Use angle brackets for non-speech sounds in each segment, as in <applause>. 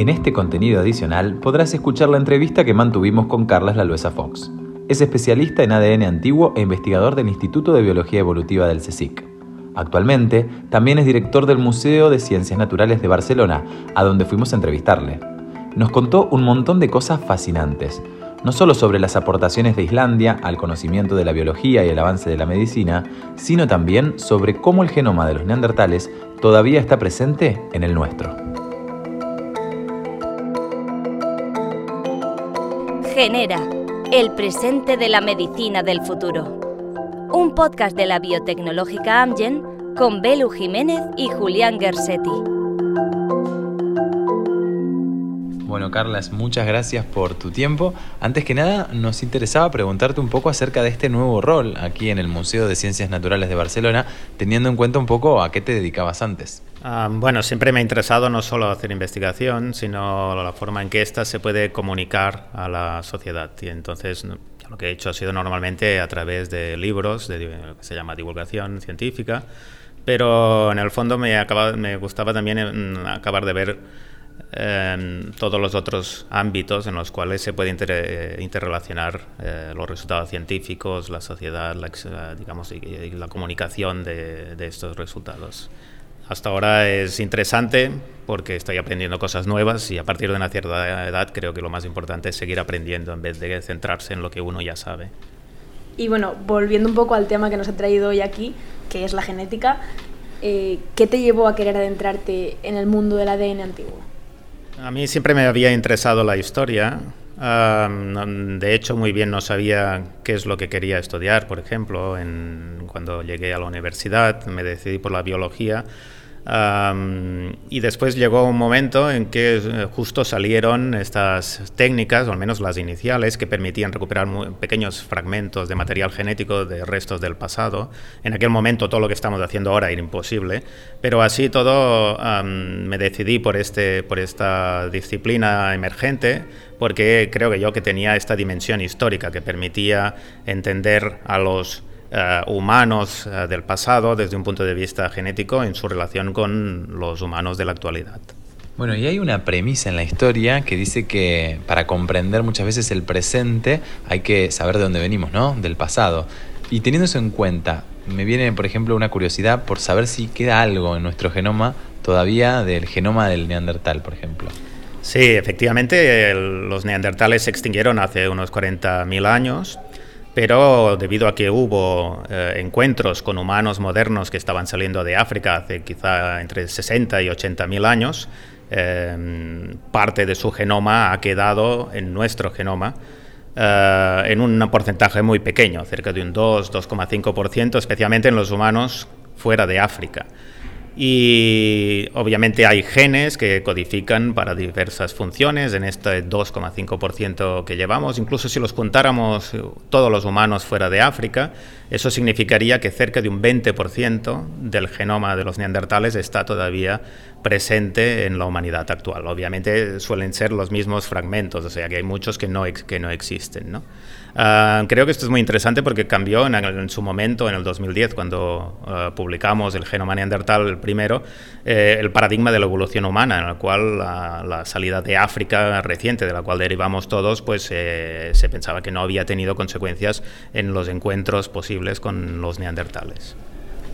En este contenido adicional podrás escuchar la entrevista que mantuvimos con Carlas Laluesa Fox. Es especialista en ADN antiguo e investigador del Instituto de Biología Evolutiva del CSIC. Actualmente también es director del Museo de Ciencias Naturales de Barcelona, a donde fuimos a entrevistarle. Nos contó un montón de cosas fascinantes, no solo sobre las aportaciones de Islandia al conocimiento de la biología y el avance de la medicina, sino también sobre cómo el genoma de los neandertales todavía está presente en el nuestro. Genera, el presente de la medicina del futuro. Un podcast de la biotecnológica Amgen con Belu Jiménez y Julián Gersetti. Bueno, Carlas, muchas gracias por tu tiempo. Antes que nada, nos interesaba preguntarte un poco acerca de este nuevo rol aquí en el Museo de Ciencias Naturales de Barcelona, teniendo en cuenta un poco a qué te dedicabas antes. Ah, bueno, siempre me ha interesado no solo hacer investigación, sino la forma en que ésta se puede comunicar a la sociedad. Y entonces lo que he hecho ha sido normalmente a través de libros, de lo que se llama divulgación científica, pero en el fondo me, gustaba también mm, acabar de ver todos los otros ámbitos en los cuales se puede interrelacionar eh, los resultados científicos, la sociedad, la, eh, digamos, y, la comunicación de, estos resultados. Hasta ahora es interesante porque estoy aprendiendo cosas nuevas y a partir de una cierta edad creo que lo más importante es seguir aprendiendo en vez de centrarse en lo que uno ya sabe. Y bueno, volviendo un poco al tema que nos ha traído hoy aquí, que es la genética, eh, ¿qué te llevó a querer adentrarte en el mundo del ADN antiguo? A mí siempre me había interesado la historia. de hecho, muy bien no sabía qué es lo que quería estudiar, por ejemplo, cuando llegué a la universidad me decidí por la biología y después llegó un momento en que eh, justo salieron estas técnicas, o al menos las iniciales, que permitían recuperar pequeños fragmentos de material genético de restos del pasado. En aquel momento todo lo que estamos haciendo ahora era imposible, pero así todo me decidí por, este, por esta disciplina emergente porque creo que yo que tenía esta dimensión histórica que permitía entender a los eh, humanos eh, del pasado desde un punto de vista genético en su relación con los humanos de la actualidad. Bueno, y hay una premisa en la historia que dice que para comprender muchas veces el presente hay que saber de dónde venimos, ¿no? Del pasado. Y teniendo eso en cuenta, me viene, por ejemplo, una curiosidad por saber si queda algo en nuestro genoma todavía del genoma del neandertal, por ejemplo. Sí, efectivamente, los neandertales se extinguieron hace unos 40.000 años pero debido a que hubo eh, encuentros con humanos modernos que estaban saliendo de África hace quizá entre 60 y 80 mil años, eh, parte de su genoma ha quedado en nuestro genoma eh, en un porcentaje muy pequeño, cerca de un 2, 2,5%, especialmente en los humanos fuera de África. Y obviamente hay genes que codifican para diversas funciones en este 2,5% que llevamos. Incluso si los contáramos todos los humanos fuera de África, eso significaría que cerca de un 20% del genoma de los neandertales está todavía presente en la humanidad actual. Obviamente suelen ser los mismos fragmentos, o sea que hay muchos que no, que no existen. ¿no? Ah, creo que esto es muy interesante porque cambió en, su momento, en el 2010, cuando ah, publicamos el genoma neandertal, primero, eh, el paradigma de la evolución humana, en el cual la, salida de África reciente, de la cual derivamos todos, pues eh, se pensaba que no había tenido consecuencias en los encuentros posibles con los neandertales.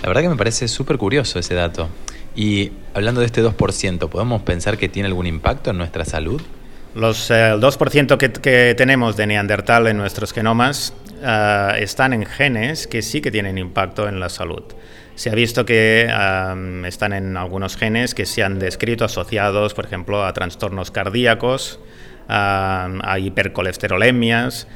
La verdad que me parece súper curioso ese dato. Y hablando de este 2%, ¿podemos pensar que tiene algún impacto en nuestra salud? Los, eh, el 2% que, tenemos de neandertal en nuestros genomas eh, están en genes que sí que tienen impacto en la salud. Se ha visto que están en algunos genes que se han descrito asociados, por ejemplo, a trastornos cardíacos, a hipercolesterolemias,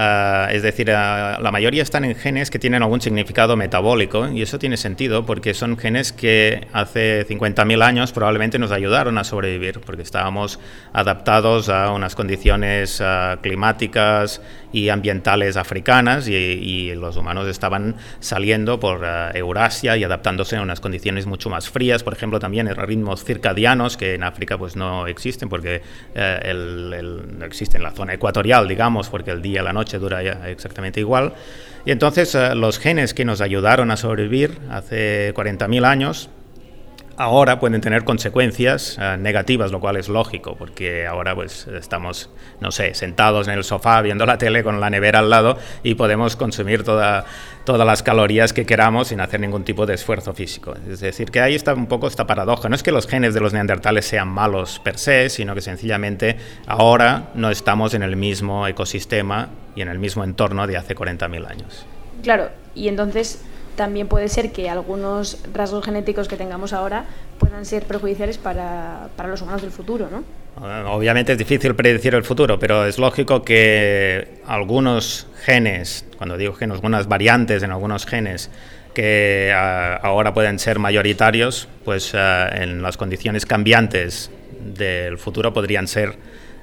Ah, es decir, ah, la mayoría están en genes que tienen algún significado metabólico y eso tiene sentido porque son genes que hace 50.000 años probablemente nos ayudaron a sobrevivir porque estábamos adaptados a unas condiciones ah, climáticas y ambientales africanas y, los humanos estaban saliendo por Eurasia y adaptándose a unas condiciones mucho más frías, por ejemplo también ritmos circadianos que en África pues no existen porque eh, no existe en la zona ecuatorial, digamos, porque el día y la noche dura exactamente igual. Y entonces eh, los genes que nos ayudaron a sobrevivir hace 40.000 años ahora pueden tener consecuencias eh, negativas, lo cual es lógico, porque ahora pues estamos, no sé, sentados en el sofá viendo la tele con la nevera al lado y podemos consumir toda, todas las calorías que queramos sin hacer ningún tipo de esfuerzo físico. Es decir, que ahí está un poco esta paradoja. No es que los genes de los neandertales sean malos per se, sino que sencillamente ahora no estamos en el mismo ecosistema y en el mismo entorno de hace 40.000 años. Claro, y entonces también puede ser que algunos rasgos genéticos que tengamos ahora puedan ser perjudiciales para, para los humanos del futuro, ¿no? Obviamente es difícil predecir el futuro, pero es lógico que algunos genes, cuando digo genes, algunas variantes en algunos genes que ah, ahora pueden ser mayoritarios, pues ah, en las condiciones cambiantes del futuro podrían ser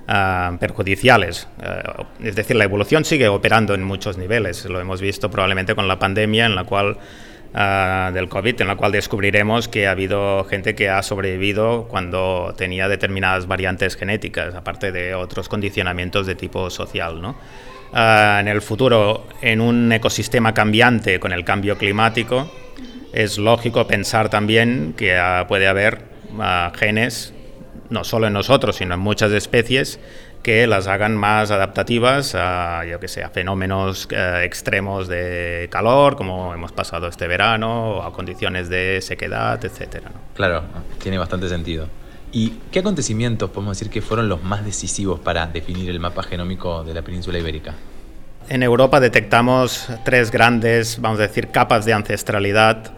Ah, perjudiciales. Ah, es decir, la evolución sigue operando en muchos niveles. Lo hemos visto probablemente con la pandemia en la cual ah, del COVID, en la cual descubriremos que ha habido gente que ha sobrevivido cuando tenía determinadas variantes genéticas, aparte de otros condicionamientos de tipo social. ¿no? en el futuro, en un ecosistema cambiante con el cambio climático, es lógico pensar también que puede haber genes no solo en nosotros, sino en muchas especies, que las hagan más adaptativas a, yo que sé, a fenómenos eh, extremos de calor, como hemos pasado este verano, o a condiciones de sequedad, etcétera. Claro, tiene bastante sentido. ¿Y qué acontecimientos podemos decir que fueron los más decisivos para definir el mapa genómico de la península ibérica? En Europa detectamos tres grandes, vamos a decir, capas de ancestralidad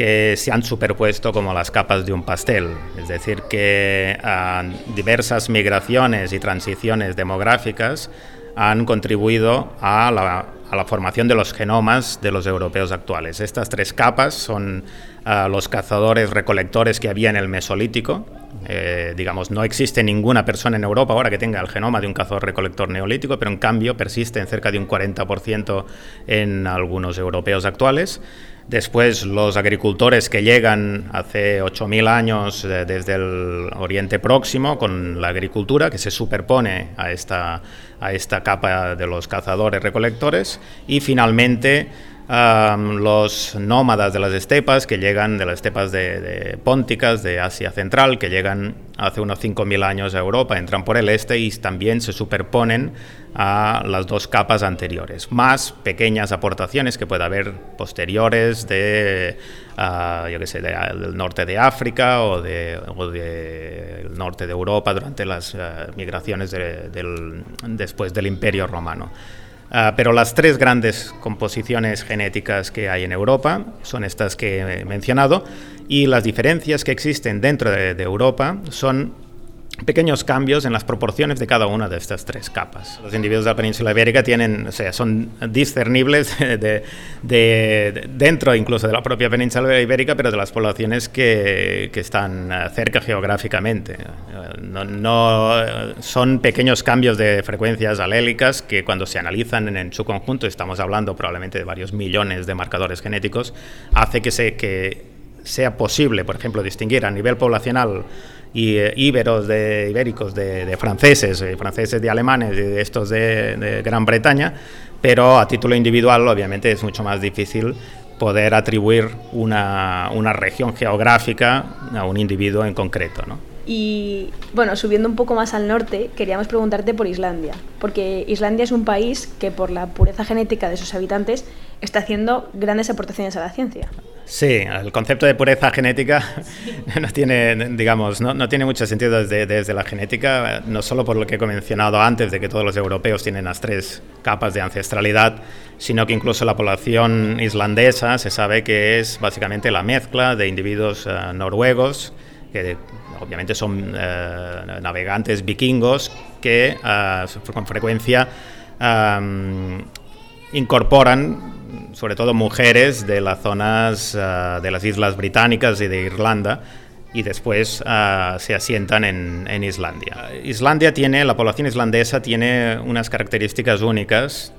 que se han superpuesto como las capas de un pastel. Es decir, que ah, diversas migraciones y transiciones demográficas han contribuido a la, formación de los genomas de los europeos actuales. Estas tres capas son ah, los cazadores recolectores que había en el Mesolítico. Eh, digamos, no existe ninguna persona en Europa ahora que tenga el genoma de un cazador recolector neolítico, pero en cambio persiste en cerca de un 40% en algunos europeos actuales. Después los agricultores que llegan hace 8.000 años eh, desde el Oriente Próximo con la agricultura que se superpone a esta, a esta capa de los cazadores recolectores y finalmente los nómadas de las estepas que llegan de las estepas de, pónticas de Asia Central, que llegan hace unos 5.000 años a Europa, entran por el este y también se superponen a las dos capas anteriores, más pequeñas aportaciones que puede haber posteriores de, uh, yo qué sé, del norte de África o, del de, norte de Europa durante las ah, migraciones del, después del Imperio Romano. Ah, pero las tres grandes composiciones genéticas que hay en Europa son estas que he mencionado y las diferencias que existen dentro de Europa son pequeños cambios en las proporciones de cada una de estas tres capas. Los individuos de la península ibérica tienen, o sea, son discernibles <laughs> de, dentro incluso de la propia península ibérica, pero de las poblaciones que, están eh, cerca geográficamente. No, son pequeños cambios de frecuencias alélicas que cuando se analizan en, su conjunto, estamos hablando probablemente de varios millones de marcadores genéticos, hace que, que sea posible, por ejemplo, distinguir a nivel poblacional y eh, íberos de ibéricos de, franceses, eh, franceses de alemanes de estos de, Gran Bretaña, pero a título individual obviamente es mucho más difícil poder atribuir una, una región geográfica a un individuo en concreto. ¿no? Y bueno, subiendo un poco más al norte, queríamos preguntarte por Islandia, porque Islandia es un país que por la pureza genética de sus habitantes está haciendo grandes aportaciones a la ciencia. Sí, el concepto de pureza genética <laughs> no tiene, digamos, no, no tiene mucho sentido desde, desde, la genética, no solo por lo que he mencionado antes de que todos los europeos tienen las tres capas de ancestralidad, sino que incluso la población islandesa se sabe que es básicamente la mezcla de individuos uh, noruegos, que obviamente son uh, navegantes vikingos que uh, con frecuencia um, incorporan sobre todo mujeres de las zonas uh, de las islas británicas y de Irlanda y después uh, se asientan en, en, Islandia. Islandia tiene, la población islandesa tiene unas características únicas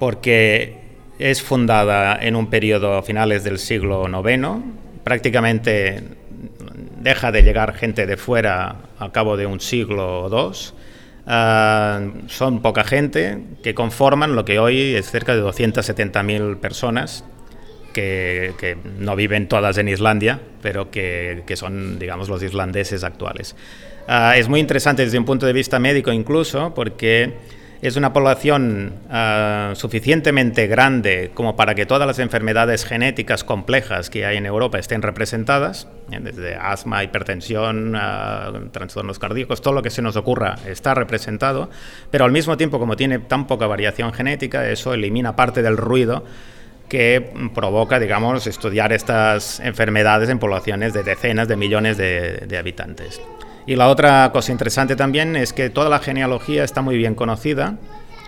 porque es fundada en un periodo a finales del siglo IX, prácticamente deja de llegar gente de fuera a cabo de un siglo o dos Ah, son poca gente que conforman lo que hoy es cerca de 270.000 personas que, no viven todas en Islandia, pero que, son, digamos, los islandeses actuales. Ah, es muy interesante desde un punto de vista médico incluso, porque es una población ah, suficientemente grande como para que todas las enfermedades genéticas complejas que hay en Europa estén representadas, ¿eh? desde asma, hipertensión, ah, trastornos cardíacos, todo lo que se nos ocurra está representado, pero al mismo tiempo como tiene tan poca variación genética, eso elimina parte del ruido que provoca, digamos, estudiar estas enfermedades en poblaciones de decenas de millones de, habitantes. Y la otra cosa interesante también es que toda la genealogía está muy bien conocida,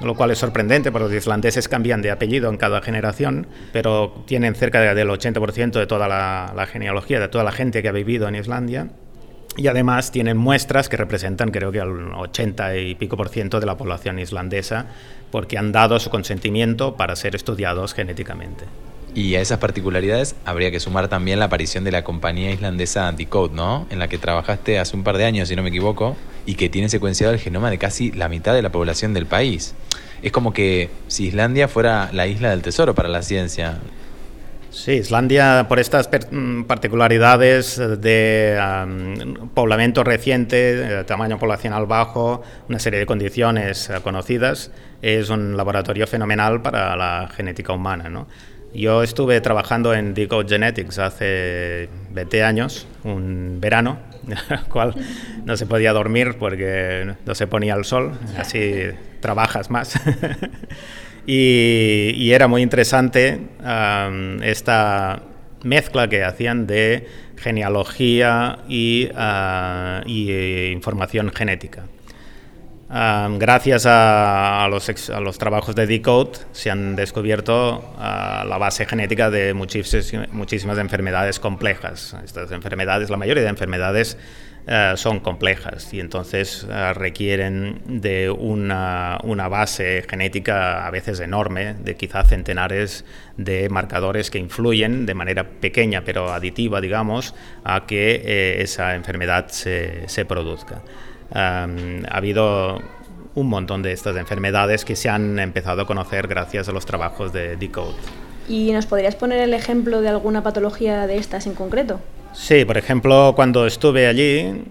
lo cual es sorprendente porque los islandeses cambian de apellido en cada generación, pero tienen cerca del 80% de toda la, genealogía, de toda la gente que ha vivido en Islandia. Y además tienen muestras que representan creo que al 80 y pico por ciento de la población islandesa porque han dado su consentimiento para ser estudiados genéticamente. Y a esas particularidades habría que sumar también la aparición de la compañía islandesa Decode, ¿no? En la que trabajaste hace un par de años, si no me equivoco, y que tiene secuenciado el genoma de casi la mitad de la población del país. Es como que si Islandia fuera la isla del tesoro para la ciencia. Sí, Islandia, por estas mm, particularidades de poblamiento reciente, tamaño poblacional bajo, una serie de condiciones eh, conocidas, es un laboratorio fenomenal para la genética humana. ¿no? Yo estuve trabajando en Decode Genetics hace 20 años, un verano, <laughs> cual no se podía dormir porque no se ponía el sol, así trabajas más. <laughs> Y, era muy interesante esta mezcla que hacían de genealogía y, ah, eh, información genética. Gracias a, los, trabajos de Decode se han descubierto ah, la base genética de muchísimas, enfermedades complejas. Estas enfermedades, la mayoría de enfermedades eh, son complejas y entonces eh, requieren de una, base genética a veces enorme, de quizá centenares de marcadores que influyen de manera pequeña pero aditiva, digamos, a que eh, esa enfermedad se produzca. Ha habido un montón de estas enfermedades que se han empezado a conocer gracias a los trabajos de Decode. ¿Y nos podrías poner el ejemplo de alguna patología de estas en concreto? Sí, por ejemplo, cuando estuve allí,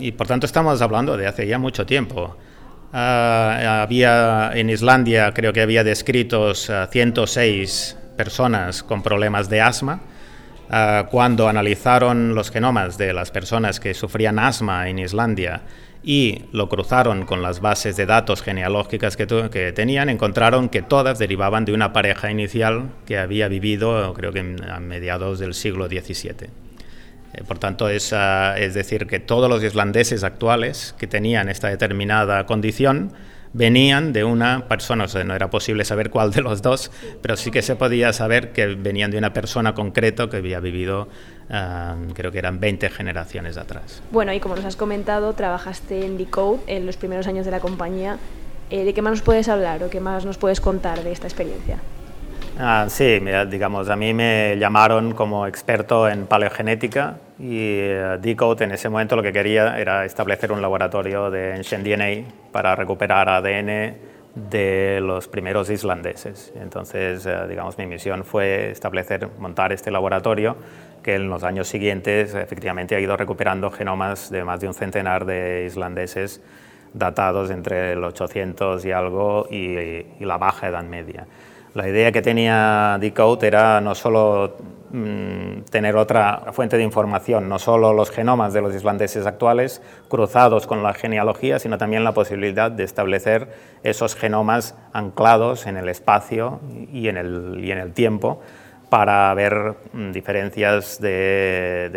y por tanto estamos hablando de hace ya mucho tiempo, ah, había en Islandia, creo que había descritos 106 personas con problemas de asma. Ah, cuando analizaron los genomas de las personas que sufrían asma en Islandia y lo cruzaron con las bases de datos genealógicas que, tenían, encontraron que todas derivaban de una pareja inicial que había vivido, creo que a mediados del siglo XVII. Eh, por tanto, es decir, que todos los islandeses actuales que tenían esta determinada condición venían de una persona, o sea, no era posible saber cuál de los dos, pero sí que se podía saber que venían de una persona concreta que había vivido, ah, creo que eran 20 generaciones atrás. Bueno, y como nos has comentado, trabajaste en Decode en los primeros años de la compañía. Eh, ¿De qué más nos puedes hablar o qué más nos puedes contar de esta experiencia? Ah, sí, digamos, a mí me llamaron como experto en paleogenética y uh, Decode en ese momento lo que quería era establecer un laboratorio de DNA para recuperar ADN de los primeros islandeses. Entonces, eh, digamos, mi misión fue establecer, montar este laboratorio que en los años siguientes efectivamente ha ido recuperando genomas de más de un centenar de islandeses datados entre el 800 y algo y la baja edad media. La idea que tenía Decode era no solo mm, tener otra fuente de información, no solo los genomas de los islandeses actuales cruzados con la genealogía, sino también la posibilidad de establecer esos genomas anclados en el espacio y en el, y en el tiempo para ver mm, diferencias de,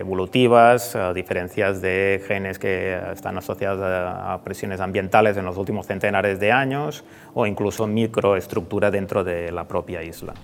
evolutivas, eh, diferencias de genes que están asociados a, presiones ambientales en los últimos centenares de años o incluso microestructura dentro de la propia isla.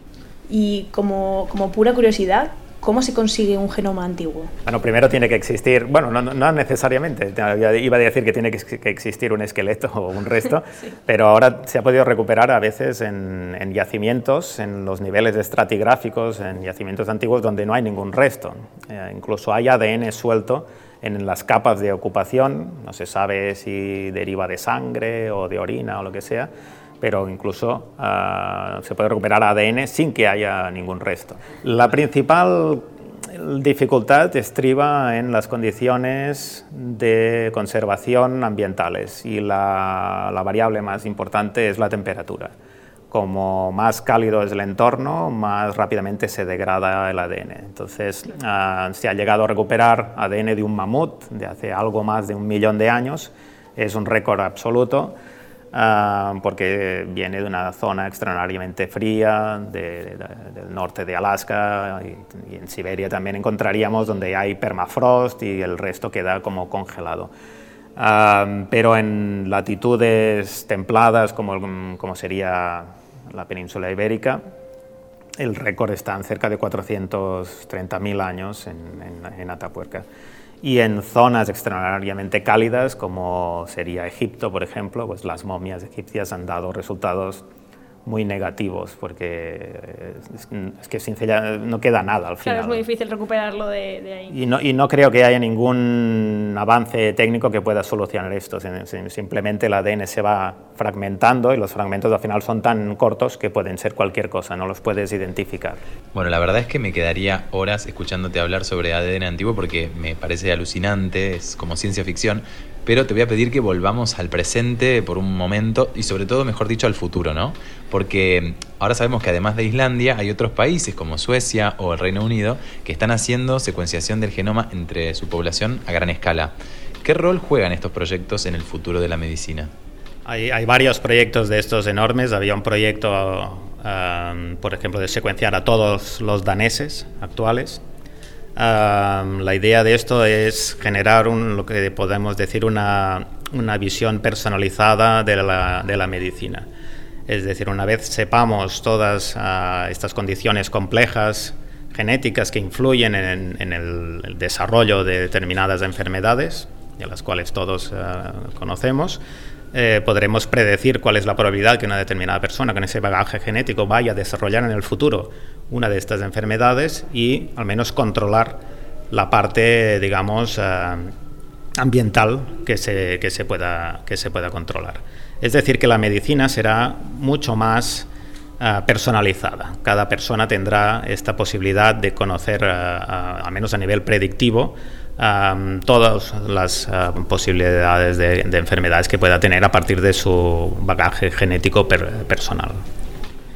Y como pura curiosidad, ¿Cómo se consigue un genoma antiguo? Bueno, primero tiene que existir, bueno, no, necesariamente, iba a decir que tiene que existir un esqueleto <laughs> o un resto, <laughs> pero ahora se ha podido recuperar a veces en, yacimientos, en los niveles estratigráficos, en yacimientos antiguos donde no hay ningún resto. Eh, incluso hay ADN suelto en las capas de ocupación, no se sabe si deriva de sangre o de orina o lo que sea, pero incluso ah, se puede recuperar ADN sin que haya ningún resto. La principal dificultad estriba en las condiciones de conservación ambientales y la, variable más importante es la temperatura. Como más cálido es el entorno, más rápidamente se degrada el ADN. Entonces, ah, se ha llegado a recuperar ADN de un mamut de hace algo más de un millón de años. Es un récord absoluto Ah, porque viene de una zona extraordinariamente fría del norte de Alaska y, en Siberia también encontraríamos donde hay permafrost y el resto queda como congelado. Ah, pero en latitudes templadas como, sería la península ibérica, el récord está en cerca de 430.000 años en, en, en Atapuerca y en zonas extraordinariamente cálidas, como sería Egipto, por ejemplo, pues las momias egipcias han dado resultados muy negativos, porque es, que sinceramente no queda nada al final. Claro, es muy difícil recuperarlo de, ahí. Y no, y no, creo que haya ningún avance técnico que pueda solucionar esto. Simplemente el ADN se va fragmentando y los fragmentos al final son tan cortos que pueden ser cualquier cosa, no los puedes identificar. Bueno, la verdad es que me quedaría horas escuchándote hablar sobre ADN antiguo porque me parece alucinante, es como ciencia ficción, pero te voy a pedir que volvamos al presente por un momento y sobre todo, mejor dicho, al futuro, ¿no? Porque ahora sabemos que además de Islandia hay otros países como Suecia o el Reino Unido que están haciendo secuenciación del genoma entre su población a gran escala. ¿Qué rol juegan estos proyectos en el futuro de la medicina? Hay, varios proyectos de estos enormes. Había un proyecto, um, por ejemplo, de secuenciar a todos los daneses actuales la idea de esto es generar lo que podemos decir una, visión personalizada de la, medicina. Es decir, una vez sepamos todas ah, estas condiciones complejas genéticas que influyen en, el, desarrollo de determinadas enfermedades, de las cuales todos ah, conocemos, eh, podremos predecir cuál es la probabilidad que una determinada persona con ese bagaje genético vaya a desarrollar en el futuro una de estas enfermedades y al menos controlar la parte, digamos, eh, ambiental que se, que, se pueda, que se pueda controlar. Es decir, que la medicina será mucho más eh, personalizada. Cada persona tendrá esta posibilidad de conocer, al menos a nivel predictivo, todas las posibilidades de, enfermedades que pueda tener a partir de su bagaje genético personal.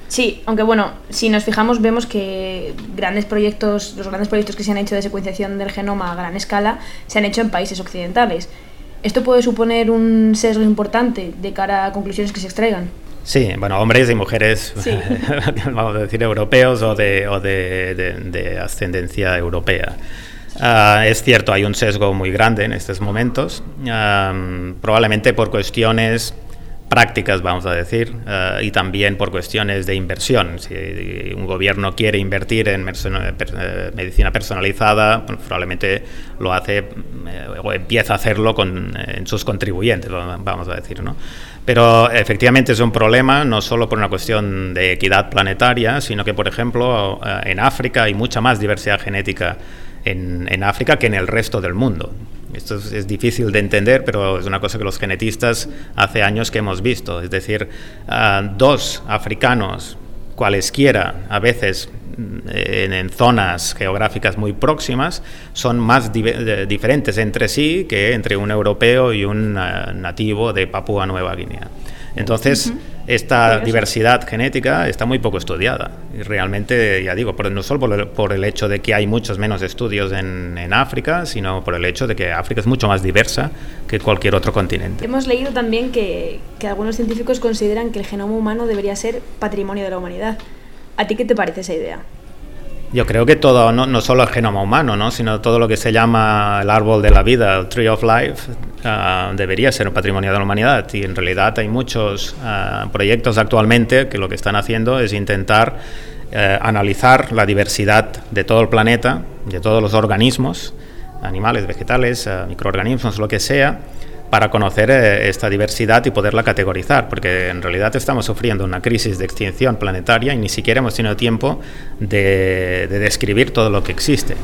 Sí, aunque bueno, si nos fijamos vemos que grandes proyectos, los grandes proyectos que se han hecho de secuenciación del genoma a gran escala se han hecho en países occidentales. ¿Esto puede suponer un sesgo importante de cara a conclusiones que se extraigan? Sí, bueno, hombres y mujeres, <laughs> vamos a decir, europeos o de, o de, ascendencia europea. Ah, es cierto, hay un sesgo muy grande en estos momentos, probablemente por cuestiones prácticas, vamos a decir, eh, y también por cuestiones de inversión. Si un gobierno quiere invertir en eh, medicina personalizada, probablemente lo hace eh, o empieza a hacerlo con, en sus contribuyentes, vamos a decir. ¿no? Pero efectivamente es un problema no solo por una cuestión de equidad planetaria, sino que, por ejemplo, en África hay mucha más diversidad genética en, África que en el resto del mundo. Esto es, difícil de entender, pero es una cosa que los genetistas hace años que hemos visto. Es decir, dos africanos, cualesquiera, a veces mm, en, zonas geográficas muy próximas, son más diferentes entre sí que entre un europeo y un ah, nativo de Papúa Nueva Guinea. Entonces, esta diversidad genética está muy poco estudiada. Y realmente, ya digo, no solo por el, hecho de que hay muchos menos estudios en, África, sino por el hecho de que África es mucho más diversa que cualquier otro continente. Hemos leído también que, que algunos científicos consideran que el genoma humano debería ser patrimonio de la humanidad. ¿A ti qué te parece esa idea? Yo creo que todo, no, no, solo el genoma humano, ¿no? sino todo lo que se llama el árbol de la vida, el Tree of Life, ah, debería ser patrimonio de la humanidad. Y en realidad hay muchos ah, proyectos actualmente que lo que están haciendo es intentar eh, analizar la diversidad de todo el planeta, de todos los organismos, animales, vegetales, ah, microorganismos, lo que sea, para conocer eh, esta diversidad y poderla categorizar, porque en realidad estamos sufriendo una crisis de extinción planetaria y ni siquiera hemos tenido tiempo de, describir todo lo que existe.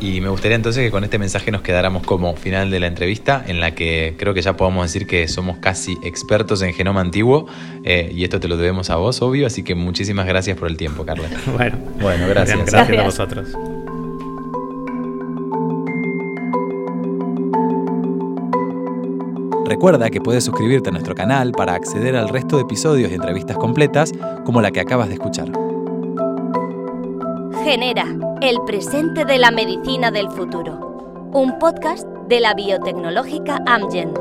Y me gustaría entonces que con este mensaje nos quedáramos como final de la entrevista, en la que creo que ya podemos decir que somos casi expertos en genoma antiguo, eh, y esto te lo debemos a vos, obvio, así que muchísimas gracias por el tiempo, Carla. <laughs> Bueno, bueno gracias. Gracias, gracias a vosotros. Recuerda que puedes suscribirte a nuestro canal para acceder al resto de episodios y entrevistas completas como la que acabas de escuchar. Genera, el presente de la medicina del futuro. Un podcast de la biotecnológica Amgen.